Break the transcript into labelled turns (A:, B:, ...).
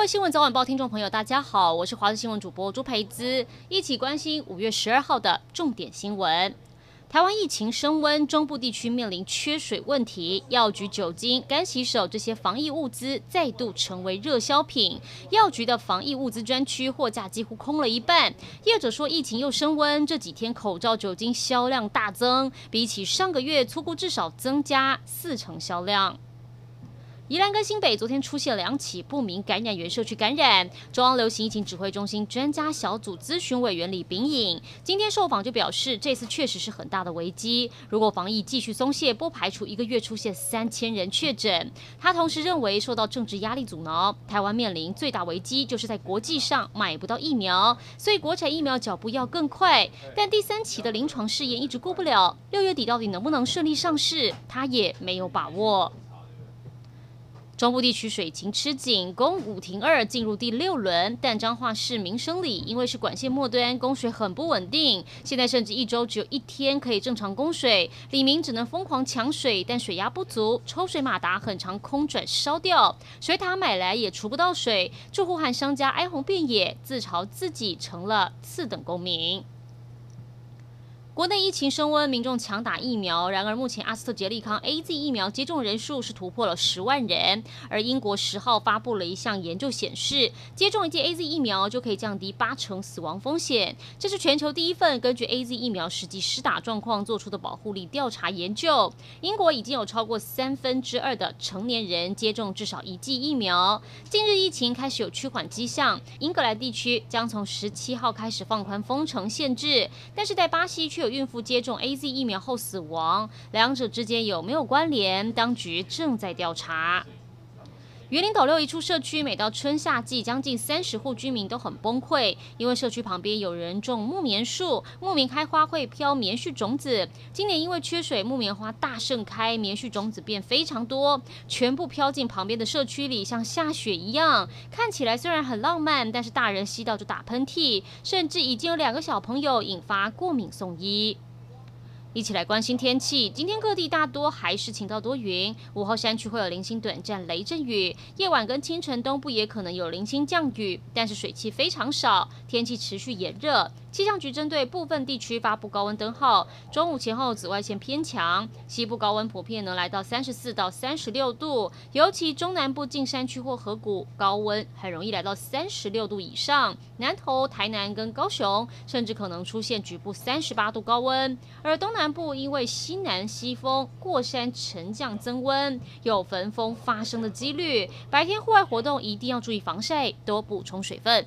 A: 各位新闻早晚报听众朋友，大家好，我是华视新闻主播朱培姿，一起关心五月十二号的重点新闻。台湾疫情升温，中部地区面临缺水问题，药局酒精、干洗手这些防疫物资再度成为热销品。药局的防疫物资专区货架几乎空了一半。业者说，疫情又升温，这几天口罩、酒精销量大增，比起上个月，粗估至少增加四成销量。宜兰跟新北昨天出现两起不明感染源社区感染，中央流行疫情指挥中心专家小组咨询委员李秉颖今天受访就表示，这次确实是很大的危机，如果防疫继续松懈，不排除一个月出现三千人确诊。他同时认为，受到政治压力阻挠，台湾面临最大危机就是在国际上买不到疫苗，所以国产疫苗脚步要更快。但第三期的临床试验一直过不了，六月底到底能不能顺利上市，他也没有把握。中部地区水情吃紧，供五停二进入第六轮，但彰化市民生里因为是管线末端，供水很不稳定，现在甚至一周只有一天可以正常供水，李明只能疯狂抢水，但水压不足，抽水马达很长空转烧掉，水塔买来也除不到水，住户和商家哀鸿遍野，自嘲自己成了次等公民。国内疫情升温，民众抢打疫苗。然而，目前阿斯特捷利康 AZ 疫苗接种人数是突破了十万人。而英国十号发布了一项研究显示，接种一剂 AZ 疫苗就可以降低八成死亡风险。这是全球第一份根据 AZ 疫苗实际施打状况做出的保护力调查研究。英国已经有超过三分之二的成年人接种至少一剂疫苗。近日疫情开始有趋缓迹象，英格兰地区将从十七号开始放宽封城限制，但是在巴西却有。孕妇接种 AZ 疫苗后死亡，两者之间有没有关联？当局正在调查。园林斗六一处社区，每到春夏季，将近三十户居民都很崩溃，因为社区旁边有人种木棉树，木棉开花会飘棉絮种子。今年因为缺水，木棉花大盛开，棉絮种子变非常多，全部飘进旁边的社区里，像下雪一样。看起来虽然很浪漫，但是大人吸到就打喷嚏，甚至已经有两个小朋友引发过敏送医。一起来关心天气。今天各地大多还是晴到多云，午后山区会有零星短暂雷阵雨，夜晚跟清晨东部也可能有零星降雨，但是水汽非常少，天气持续炎热。气象局针对部分地区发布高温灯号，中午前后紫外线偏强，西部高温普遍能来到三十四到三十六度，尤其中南部近山区或河谷高温很容易来到三十六度以上，南投、台南跟高雄甚至可能出现局部三十八度高温，而东南部因为西南西风过山沉降增温，有焚风发生的几率，白天户外活动一定要注意防晒，多补充水分。